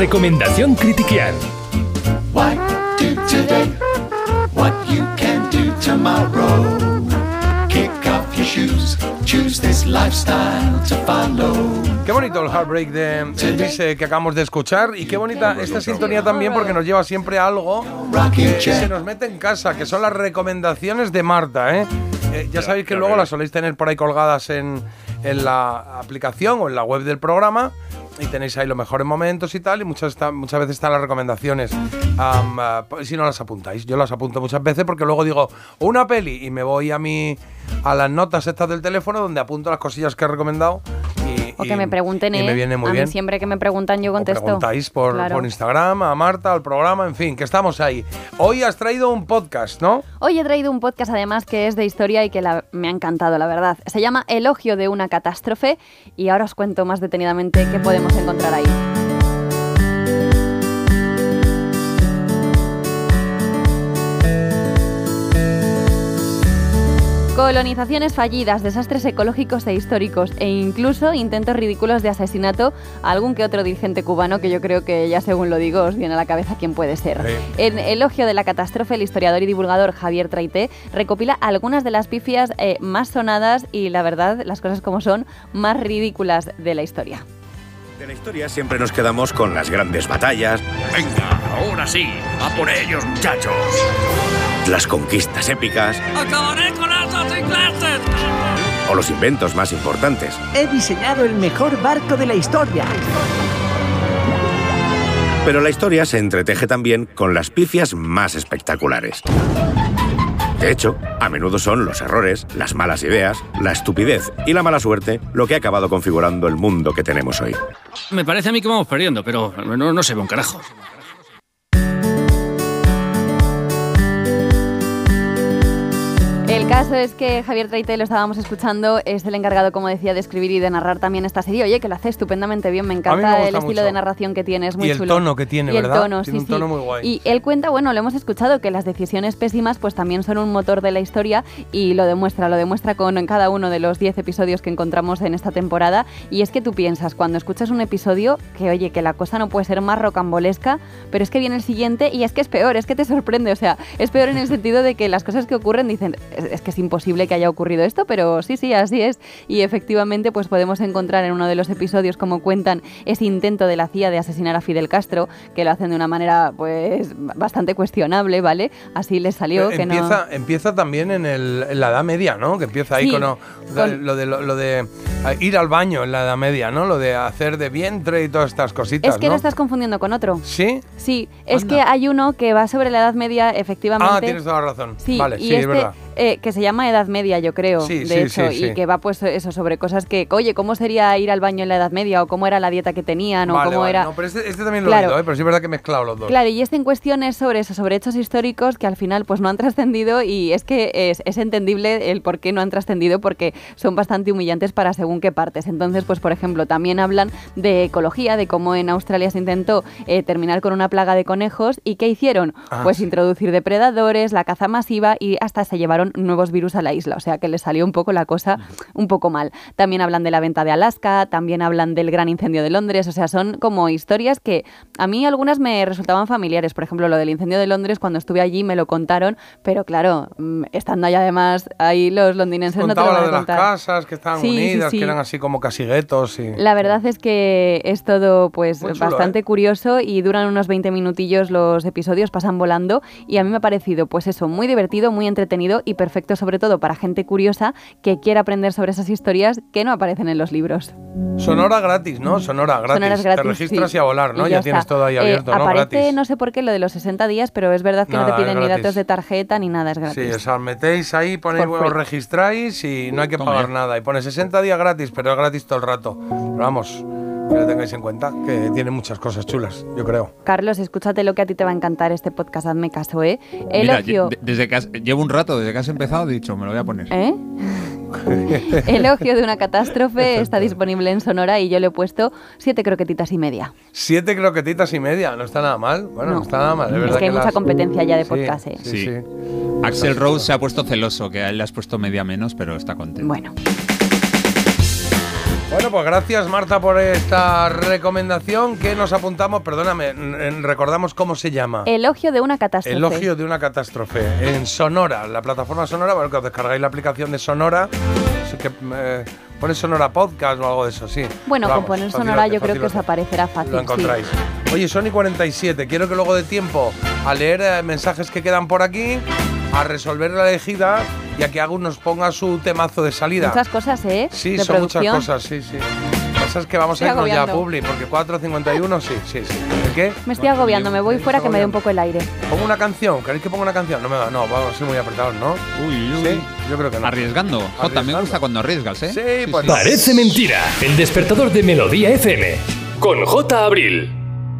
Recomendación Critiquial. What do today? What you can do tomorrow? Kick off your shoes, choose this lifestyle to follow. Qué bonito el Heartbreak de Elvis eh, que acabamos de escuchar y qué bonita esta sintonía también porque nos lleva siempre a algo que se nos mete en casa, que son las recomendaciones de Marta. ¿eh? Eh, ya sabéis que luego las soléis tener por ahí colgadas en, en la aplicación o en la web del programa y tenéis ahí los mejores momentos y tal, y muchas, muchas veces están las recomendaciones. Pues si no las apuntáis, yo las apunto muchas veces porque luego digo una peli y me voy a mi a las notas estas del teléfono donde apunto las cosillas que he recomendado. O y- que me pregunten, y ¿eh? me viene muy a bien. mí siempre que me preguntan yo O contesto. preguntáis por, Claro. por Instagram, a Marta, al programa, en fin, que estamos ahí. Hoy has traído un podcast, ¿no? Hoy he traído un podcast además que es de historia y que la- me ha encantado, la verdad. Se llama Elogio de una catástrofe y ahora os cuento más detenidamente qué podemos encontrar ahí. Colonizaciones fallidas, desastres ecológicos e históricos e incluso intentos ridículos de asesinato a algún que otro dirigente cubano que yo creo que ya según lo digo os viene a la cabeza quién puede ser. Sí. En Elogio de la Catástrofe, el historiador y divulgador Javier Traité recopila algunas de las pifias eh, más sonadas y, la verdad, las cosas como son, más ridículas de la historia. De la historia siempre nos quedamos con las grandes batallas, Venga, ahora sí, a por ellos, muchachos. Las conquistas épicas ¡Acabaré con ingleses! o los inventos más importantes. He diseñado el mejor barco de la historia. Pero la historia se entreteje también con las pifias más espectaculares. De hecho, a menudo son los errores, las malas ideas, la estupidez y la mala suerte lo que ha acabado configurando el mundo que tenemos hoy. Me parece a mí que vamos perdiendo, pero no, no se ve un carajo. El caso es que Javier Traité, lo estábamos escuchando, es el encargado, como decía, de escribir y de narrar también esta serie. Oye, que lo hace estupendamente bien, me encanta me el estilo mucho. de narración que tiene, es muy Y el chulo. tono que tiene, y el ¿verdad? tono, Tiene sí, un tono sí. muy guay. Y él cuenta, bueno, lo hemos escuchado, que las decisiones pésimas pues también son un motor de la historia y lo demuestra, lo demuestra con en cada uno de los 10 episodios que encontramos en esta temporada. Y es que tú piensas, cuando escuchas un episodio, que oye, que la cosa no puede ser más rocambolesca, pero es que viene el siguiente y es que es peor, es que te sorprende, o sea, es peor en el sentido de que las cosas que ocurren dicen, es, que es imposible que haya ocurrido esto, pero sí, sí, así es. Y efectivamente, pues podemos encontrar en uno de los episodios, como cuentan, ese intento de la CIA de asesinar a Fidel Castro, que lo hacen de una manera, pues, bastante cuestionable, ¿vale? Así les salió, que no... empieza, empieza también en, el- en la Edad Media, ¿no? Que empieza ahí Sí, con, lo, con- lo de, lo, lo de ir al baño en la Edad Media, ¿no? Lo de hacer de vientre y todas estas cositas, Es que ¿no? lo estás confundiendo con otro. ¿Sí? Sí, es Anda. que hay uno que va sobre la Edad Media, efectivamente. Ah, tienes toda la razón. Sí, vale, sí, este, es verdad. Eh, que se llama Edad Media, yo creo, Sí, de sí, hecho, sí, y que va pues eso sobre cosas que, oye, ¿cómo sería ir al baño en la Edad Media? o cómo era la dieta que tenían, o Vale, cómo vale. era... No, pero este, este también lo he oído, ¿eh? pero sí es verdad que he mezclado los dos. Claro, y este en cuestión es sobre eso, sobre hechos históricos que al final pues no han trascendido y es que es, es entendible el por qué no han trascendido porque son bastante humillantes para según qué partes. Entonces, pues por ejemplo, también hablan de ecología, de cómo en Australia se intentó eh, terminar con una plaga de conejos y qué hicieron, Ah, pues introducir depredadores, la caza masiva y hasta se llevaron nuevos virus a la isla, o sea que les salió un poco la cosa un poco mal. También hablan de la venta de Alaska, también hablan del gran incendio de Londres, o sea, son como historias que a mí algunas me resultaban familiares, por ejemplo, lo del incendio de Londres, cuando estuve allí me lo contaron, pero claro, mm, estando allá además, ahí los londinenses no te lo van a de las casas que estaban Sí, unidas, sí. que eran así como casi guetos y... La verdad es que es todo pues chulo, bastante ¿eh? curioso y duran unos 20 minutillos los episodios, pasan volando y a mí me ha parecido pues eso, muy divertido, muy entretenido y perfecto sobre todo para gente curiosa que quiera aprender sobre esas historias que no aparecen en los libros. Sonora gratis, ¿no? Sonora gratis. Sonoras gratis, Te registras sí. y a volar, ¿no? Y ya, tienes todo ahí Eh, abierto, ¿no? Aparece, Gratis. no sé por qué, lo de los 60 días, pero es verdad que no te piden ni datos de tarjeta ni nada, es Sí, gratis. o sea, metéis ahí, ponéis, os registráis y no hay que pagar nada. Y pone 60 días gratis, pero es gratis todo el rato. Pero vamos, que lo tengáis en cuenta, que tiene muchas cosas chulas, yo creo. Carlos, escúchate lo que a ti te va a encantar este podcast, hazme caso, ¿eh? Elogio. de- desde que has- llevo un rato, desde que has empezado, he dicho, me lo voy a poner. ¿Eh? Elogio de una catástrofe está disponible en Sonora y yo le he puesto siete croquetitas y media. Siete croquetitas y media, no está nada mal. Bueno, no, No. está nada mal. Es, Es verdad que hay mucha las- competencia ya de Sí, podcast, ¿eh? Sí, Sí. sí. Axel Rose se ha puesto celoso, que a él le has puesto media menos, pero está contento. Bueno. Bueno, pues gracias Marta por esta recomendación que nos apuntamos. Perdóname, recordamos cómo se llama. Elogio de una catástrofe. Elogio de una catástrofe en Sonora, la plataforma Sonora, bueno, que os descargáis la aplicación de Sonora, que eh, pones Sonora Podcast o algo de eso, sí. Bueno, Pero con poner fácil- sonora yo creo que os aparecerá fácil. Lo sí. encontráis. Oye, Sony 47, quiero que luego de tiempo a leer eh, mensajes que quedan por aquí, a resolver la elegida y a que Agus nos ponga su temazo de salida. Muchas cosas, ¿eh? Sí, de son producción. muchas cosas, sí, sí. Lo que pasa es que vamos a irnos ya. Publi, porque 4.51 sí, sí, sí. ¿El qué? Me estoy agobiando, me voy fuera que me dé un poco el aire. ¿Pongo una canción? ¿Queréis que ponga una canción? No, me va, no, vamos a ser muy apretados, ¿no? Uy, uy. Sí, yo creo que no. Arriesgando. Jota, me gusta cuando arriesgas, ¿eh? Sí, pues. Parece mentira. El despertador de Melodía FM. Con J. Abril.